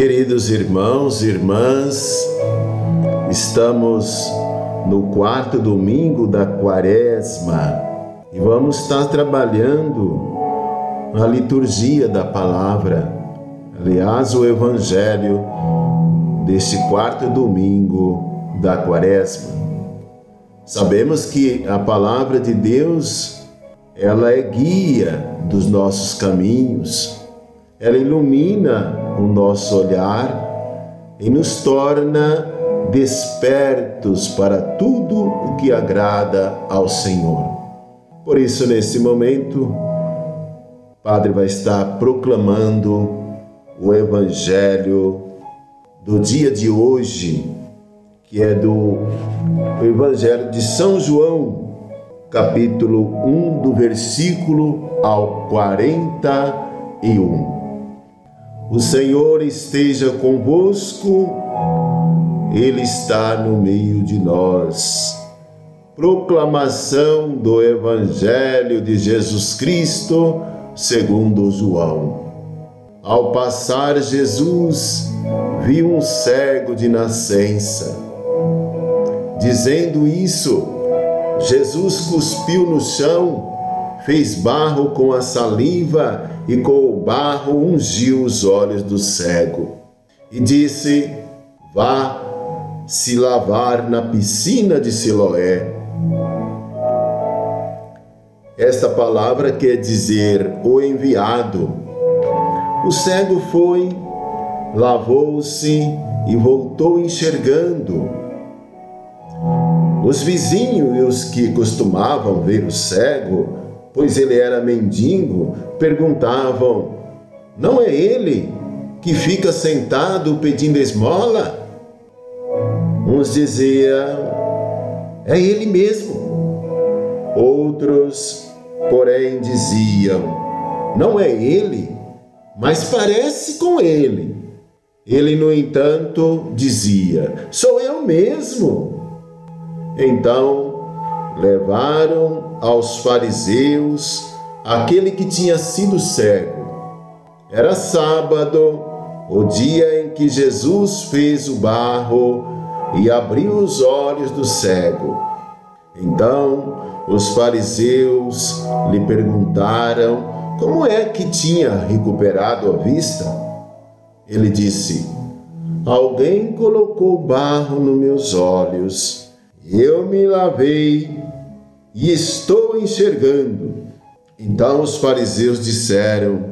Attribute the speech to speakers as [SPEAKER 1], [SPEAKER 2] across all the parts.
[SPEAKER 1] Queridos irmãos e irmãs, estamos no quarto domingo da quaresma e vamos estar trabalhando a liturgia da palavra. Aliás, o evangelho deste quarto domingo da quaresma. Sabemos que a palavra de Deus, ela é guia dos nossos caminhos, ela ilumina o nosso olhar e nos torna despertos para tudo o que agrada ao Senhor. Por isso, nesse momento, o Padre vai estar proclamando o Evangelho do dia de hoje, que é do Evangelho de São João, capítulo 1, do versículo ao 41. O Senhor esteja convosco, Ele está no meio de nós Proclamação do Evangelho de Jesus Cristo, segundo João. Ao passar Jesus, viu um cego de nascença. Dizendo isso, Jesus cuspiu no chão, fez barro com a saliva e com o barro ungiu os olhos do cego. E disse: Vá se lavar na piscina de Siloé esta palavra quer dizer o enviado. O cego foi, lavou-se e voltou enxergando. Os vizinhos e os que costumavam ver o cego, pois ele era mendigo, perguntavam: Não é ele que fica sentado pedindo esmola? Uns diziam: É ele mesmo. Outros porém diziam: Não é ele, mas parece com ele. Ele, no entanto, dizia: Sou eu mesmo. Então levaram aos fariseus aquele que tinha sido cego. Era sábado, o dia em que Jesus fez o barro e abriu os olhos do cego. Então os fariseus lhe perguntaram como é que tinha recuperado a vista. Ele disse: Alguém colocou barro nos meus olhos, eu me lavei e estou enxergando. Então os fariseus disseram: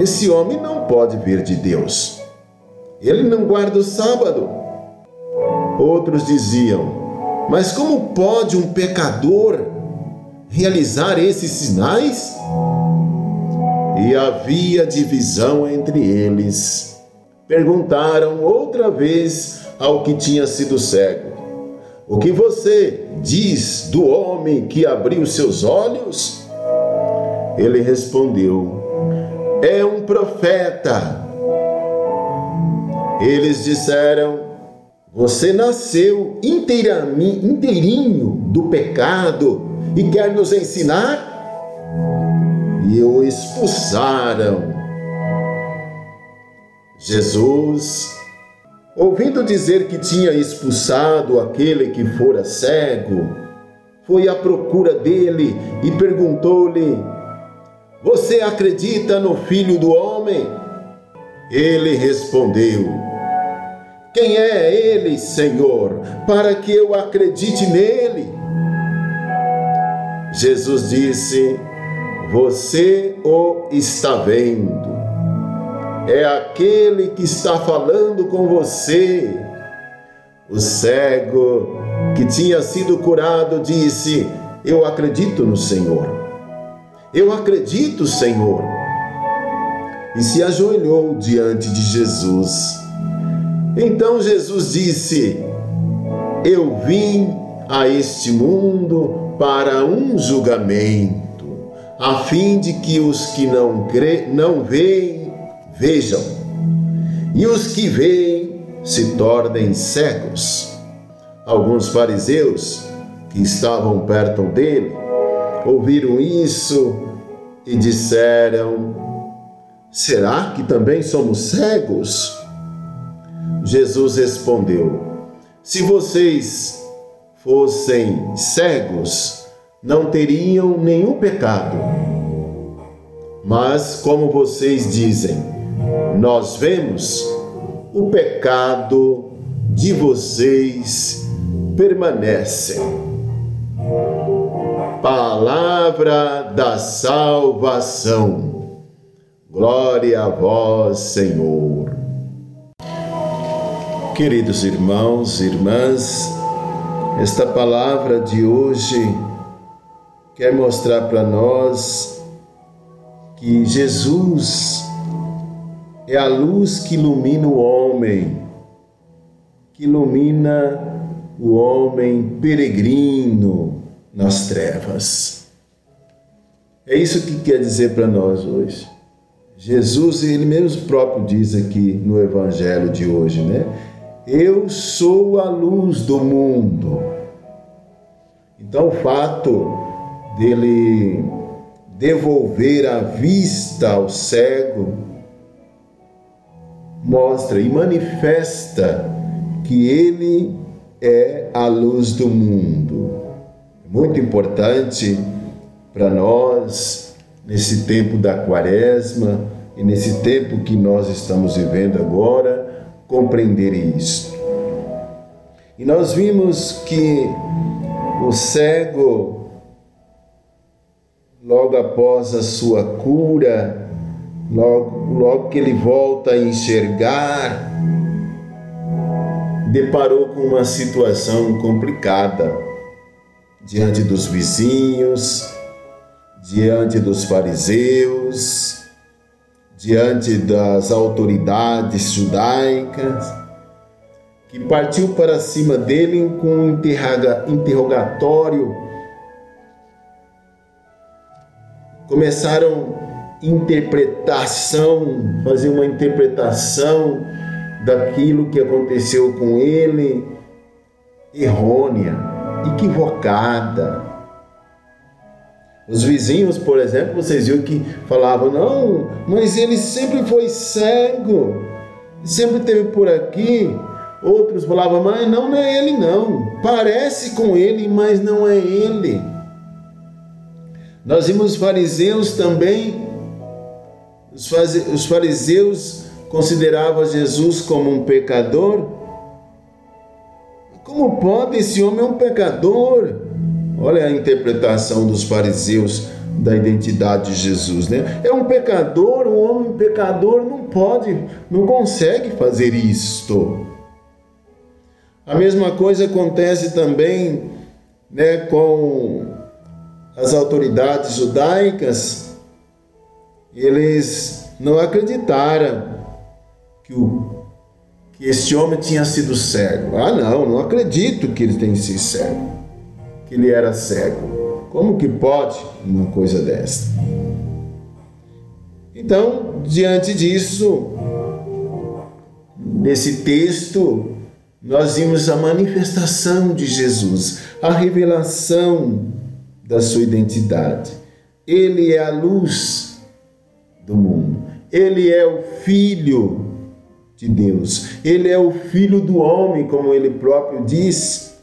[SPEAKER 1] Esse homem não pode vir de Deus. Ele não guarda o sábado. Outros diziam: mas como pode um pecador realizar esses sinais? E havia divisão entre eles. Perguntaram outra vez ao que tinha sido cego: O que você diz do homem que abriu seus olhos? Ele respondeu: É um profeta. Eles disseram: você nasceu inteirinho do pecado e quer nos ensinar? E o expulsaram. Jesus, ouvindo dizer que tinha expulsado aquele que fora cego, foi à procura dele e perguntou-lhe: Você acredita no Filho do Homem? Ele respondeu: quem é Ele, Senhor, para que eu acredite nele? Jesus disse: Você o está vendo. É aquele que está falando com você. O cego que tinha sido curado disse: Eu acredito no Senhor. Eu acredito, Senhor. E se ajoelhou diante de Jesus. Então Jesus disse: Eu vim a este mundo para um julgamento, a fim de que os que não, cre... não veem, vejam, e os que veem se tornem cegos. Alguns fariseus que estavam perto dele ouviram isso e disseram: Será que também somos cegos? Jesus respondeu: Se vocês fossem cegos, não teriam nenhum pecado. Mas, como vocês dizem, nós vemos, o pecado de vocês permanece. Palavra da salvação. Glória a vós, Senhor. Queridos irmãos e irmãs, esta palavra de hoje quer mostrar para nós que Jesus é a luz que ilumina o homem, que ilumina o homem peregrino nas trevas. É isso que quer dizer para nós hoje. Jesus, ele mesmo próprio diz aqui no evangelho de hoje, né? Eu sou a luz do mundo. Então, o fato dele devolver a vista ao cego mostra e manifesta que ele é a luz do mundo. É muito importante para nós, nesse tempo da quaresma e nesse tempo que nós estamos vivendo agora, compreender isso. E nós vimos que o cego, logo após a sua cura, logo, logo que ele volta a enxergar, deparou com uma situação complicada diante dos vizinhos, diante dos fariseus, diante das autoridades judaicas que partiu para cima dele com um interrogatório. Começaram interpretação, fazer uma interpretação daquilo que aconteceu com ele, errônea, equivocada. Os vizinhos, por exemplo, vocês viram que falavam: não, mas ele sempre foi cego, sempre teve por aqui. Outros falavam, mas não, não é ele não. Parece com ele, mas não é ele. Nós vimos os fariseus também. Os fariseus consideravam Jesus como um pecador. Como pode? Esse homem é um pecador. Olha a interpretação dos fariseus da identidade de Jesus, né? É um pecador, um homem pecador não pode, não consegue fazer isto. A mesma coisa acontece também né, com as autoridades judaicas. Eles não acreditaram que, o, que este homem tinha sido cego. Ah, não, não acredito que ele tenha sido cego, que ele era cego. Como que pode uma coisa dessa? Então, diante disso, nesse texto, nós vimos a manifestação de Jesus, a revelação da sua identidade. Ele é a luz do mundo. Ele é o Filho de Deus. Ele é o Filho do homem, como ele próprio diz.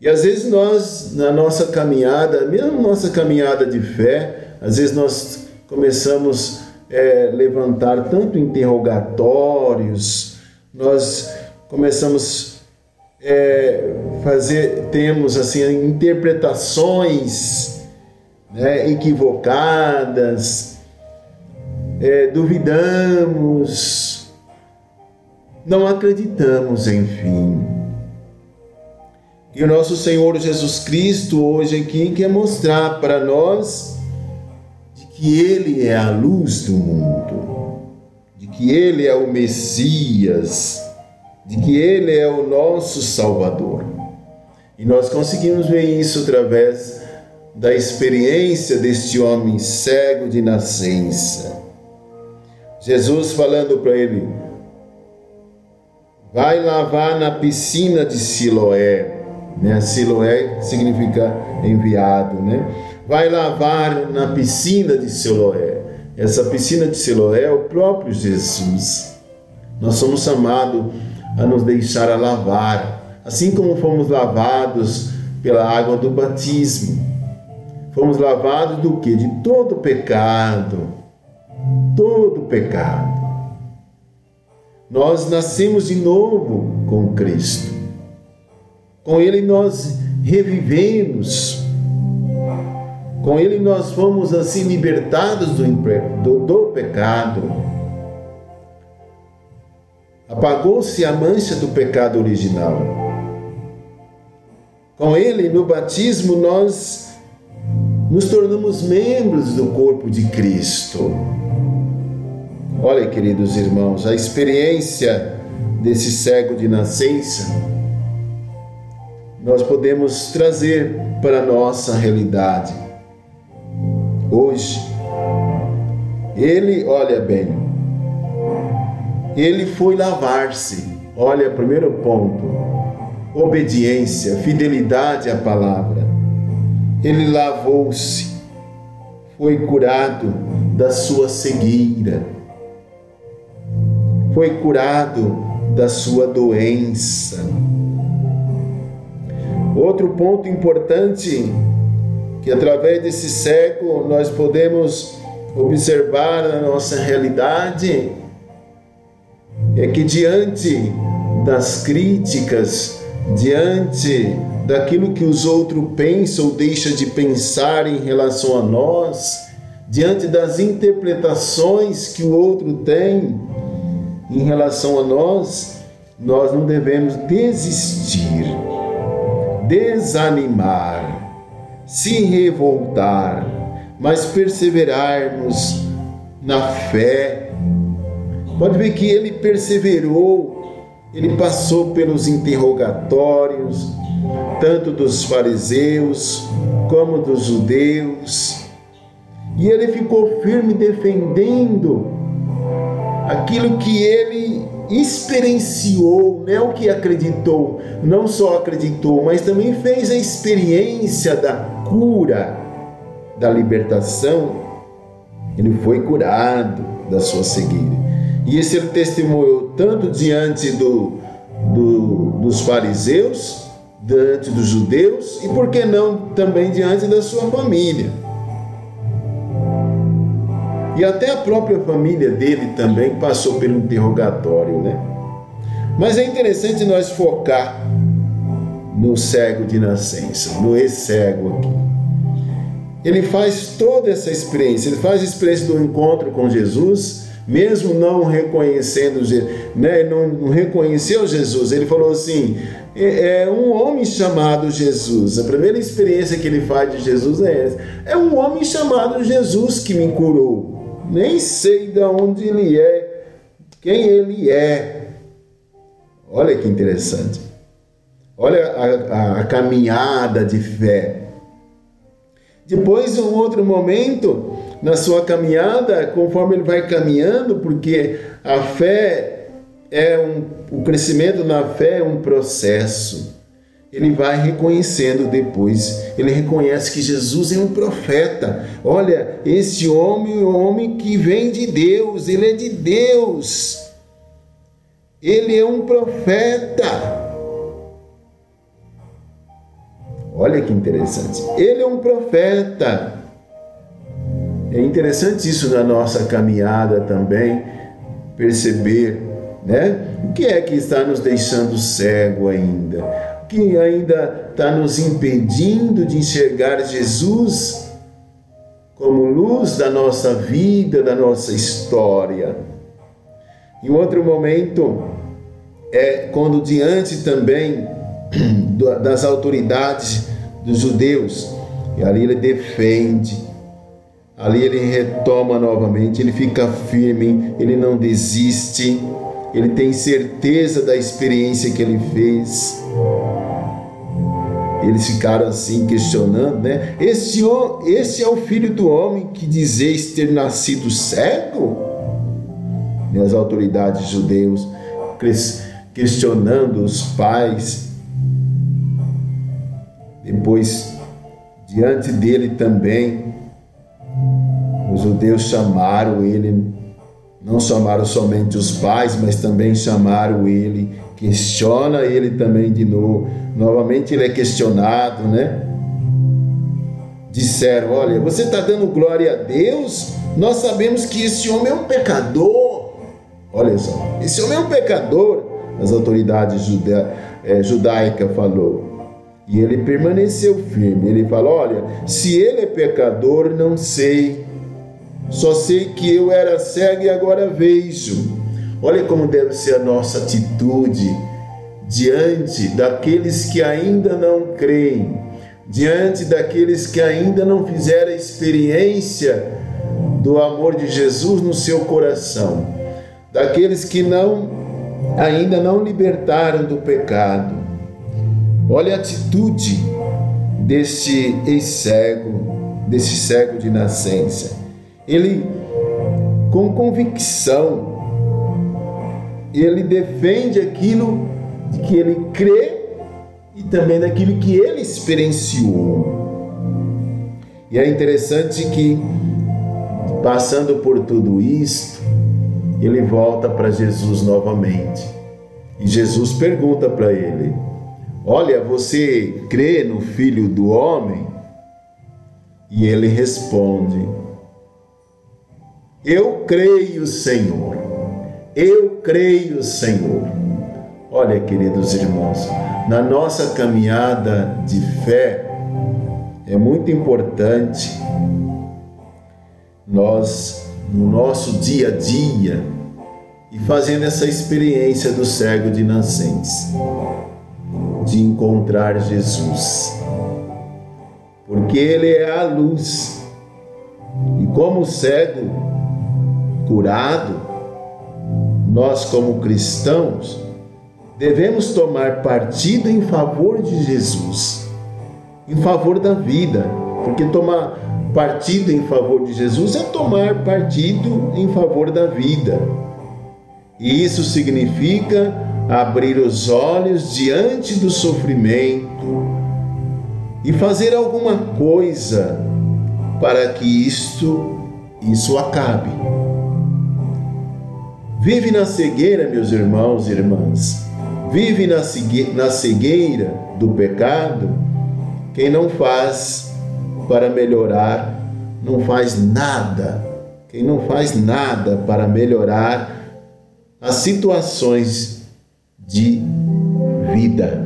[SPEAKER 1] E às vezes nós, na nossa caminhada, mesmo nossa caminhada de fé, às vezes nós começamos a é, levantar tanto interrogatórios, nós começamos a é, fazer, temos assim interpretações né, equivocadas, é, duvidamos, não acreditamos, enfim. E o nosso Senhor Jesus Cristo hoje aqui quer mostrar para nós de que Ele é a luz do mundo de que Ele é o Messias, de que Ele é o nosso Salvador. E nós conseguimos ver isso através da experiência deste homem cego de nascença. Jesus falando para ele: vai lavar na piscina de Siloé. Né? Siloé significa enviado, né? Vai lavar na piscina de Siloé. essa piscina de Siloé é o próprio Jesus. Nós somos chamados a nos deixar a lavar, assim como fomos lavados pela água do batismo. Fomos lavados do que? De todo pecado. Todo pecado. Nós nascemos de novo com Cristo. Com Ele nós revivemos. Com Ele nós fomos assim libertados do, do, do pecado. Apagou-se a mancha do pecado original. Com Ele, no batismo, nós nos tornamos membros do corpo de Cristo. Olha, queridos irmãos, a experiência desse cego de nascença nós podemos trazer para a nossa realidade. Hoje, ele, olha bem, ele foi lavar-se. Olha, primeiro ponto: obediência, fidelidade à palavra. Ele lavou-se, foi curado da sua cegueira, foi curado da sua doença. Outro ponto importante que através desse cego nós podemos observar na nossa realidade é que diante das críticas, diante daquilo que os outros pensam ou deixam de pensar em relação a nós, diante das interpretações que o outro tem em relação a nós, nós não devemos desistir desanimar, se revoltar, mas perseverarmos na fé. Pode ver que ele perseverou, ele passou pelos interrogatórios, tanto dos fariseus como dos judeus, e ele ficou firme defendendo aquilo que ele experienciou, não é o que acreditou, não só acreditou, mas também fez a experiência da cura, da libertação. Ele foi curado da sua cegueira. E esse ele testemunhou tanto diante do, do, dos fariseus, diante dos judeus e, por que não, também diante da sua família. E até a própria família dele também passou pelo interrogatório, né? Mas é interessante nós focar no cego de nascença, no ex-cego aqui. Ele faz toda essa experiência, ele faz a experiência do encontro com Jesus, mesmo não reconhecendo, né, não, reconheceu Jesus. Ele falou assim: é, é um homem chamado Jesus. A primeira experiência que ele faz de Jesus é essa: é um homem chamado Jesus que me curou nem sei de onde ele é, quem ele é. Olha que interessante. Olha a, a, a caminhada de fé. Depois, um outro momento, na sua caminhada, conforme ele vai caminhando, porque a fé é um, o crescimento na fé é um processo ele vai reconhecendo depois, ele reconhece que Jesus é um profeta. Olha, esse homem é um homem que vem de Deus, ele é de Deus. Ele é um profeta. Olha que interessante. Ele é um profeta. É interessante isso na nossa caminhada também, perceber, né? O que é que está nos deixando cego ainda? que ainda está nos impedindo de enxergar Jesus como luz da nossa vida, da nossa história. E outro momento é quando, diante também das autoridades dos judeus, e ali ele defende, ali ele retoma novamente, ele fica firme, ele não desiste, ele tem certeza da experiência que ele fez eles ficaram assim questionando, né? Este, é o filho do homem que dizeis ter nascido cego? E as autoridades judeus questionando os pais. Depois, diante dele também, Os judeus chamaram ele, não chamaram somente os pais, mas também chamaram ele, questiona ele também de novo. Novamente ele é questionado, né? Disseram: Olha, você está dando glória a Deus? Nós sabemos que esse homem é um pecador. Olha só, esse homem é um pecador. As autoridades é, judaicas falou. E ele permaneceu firme. Ele falou: Olha, se ele é pecador, não sei. Só sei que eu era cego e agora vejo. Olha como deve ser a nossa atitude diante daqueles que ainda não creem, diante daqueles que ainda não fizeram a experiência do amor de Jesus no seu coração, daqueles que não ainda não libertaram do pecado. Olha a atitude deste ex-cego, desse cego de nascença. Ele, com convicção, ele defende aquilo de que ele crê e também daquilo que ele experienciou. E é interessante que, passando por tudo isto, ele volta para Jesus novamente. E Jesus pergunta para ele: Olha, você crê no Filho do Homem? E ele responde: Eu creio, Senhor. Eu creio, Senhor. Olha, queridos irmãos, na nossa caminhada de fé, é muito importante nós, no nosso dia a dia, e fazendo essa experiência do cego de nascentes, de encontrar Jesus, porque Ele é a luz, e como cego curado, nós, como cristãos, devemos tomar partido em favor de Jesus, em favor da vida, porque tomar partido em favor de Jesus é tomar partido em favor da vida. E isso significa abrir os olhos diante do sofrimento e fazer alguma coisa para que isto isso acabe. Vive na cegueira, meus irmãos e irmãs. Vive na cegueira do pecado quem não faz para melhorar, não faz nada. Quem não faz nada para melhorar as situações de vida.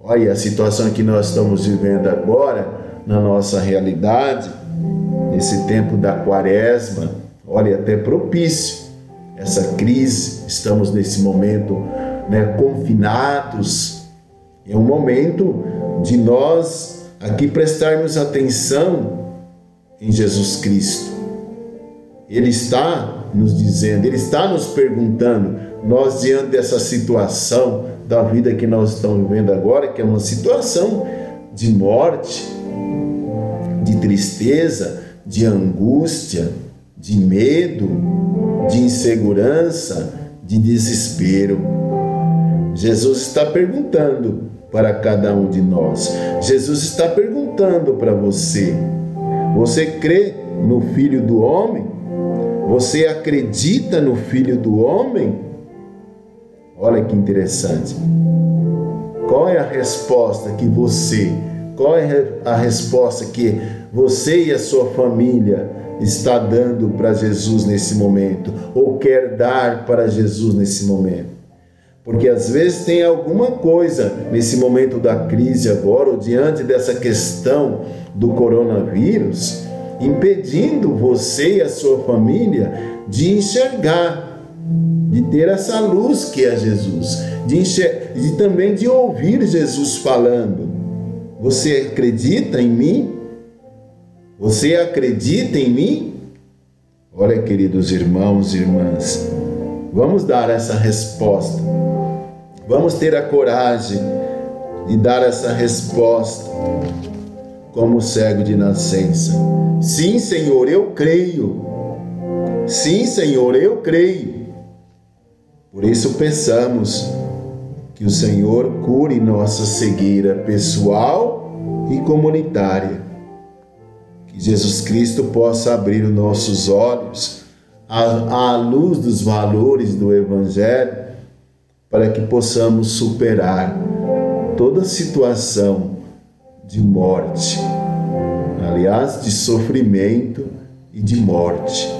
[SPEAKER 1] Olha a situação que nós estamos vivendo agora, na nossa realidade, nesse tempo da quaresma, olha, até propício essa crise, estamos nesse momento né, confinados. É um momento de nós aqui prestarmos atenção em Jesus Cristo. Ele está nos dizendo, Ele está nos perguntando, nós diante dessa situação da vida que nós estamos vivendo agora, que é uma situação de morte, de tristeza, de angústia, de medo, de insegurança, de desespero. Jesus está perguntando para cada um de nós. Jesus está perguntando para você: você crê no Filho do Homem? Você acredita no Filho do Homem? Olha que interessante. Qual é a resposta que você, qual é a resposta que você e a sua família está dando para Jesus nesse momento ou quer dar para Jesus nesse momento? Porque às vezes tem alguma coisa nesse momento da crise agora, ou diante dessa questão do coronavírus, impedindo você e a sua família de enxergar, de ter essa luz que é Jesus, de, enxer também de ouvir Jesus falando. Você acredita em mim? Você acredita em mim? Olha, queridos irmãos e irmãs, vamos dar essa resposta. Vamos ter a coragem de dar essa resposta como cego de nascença. Sim, Senhor, eu creio. Sim, Senhor, eu creio. Por isso pensamos que o Senhor cure nossa cegueira pessoal e comunitária. Que Jesus Cristo possa abrir os nossos olhos à, à luz dos valores do Evangelho, para que possamos superar toda situação de morte, aliás, de sofrimento e de morte.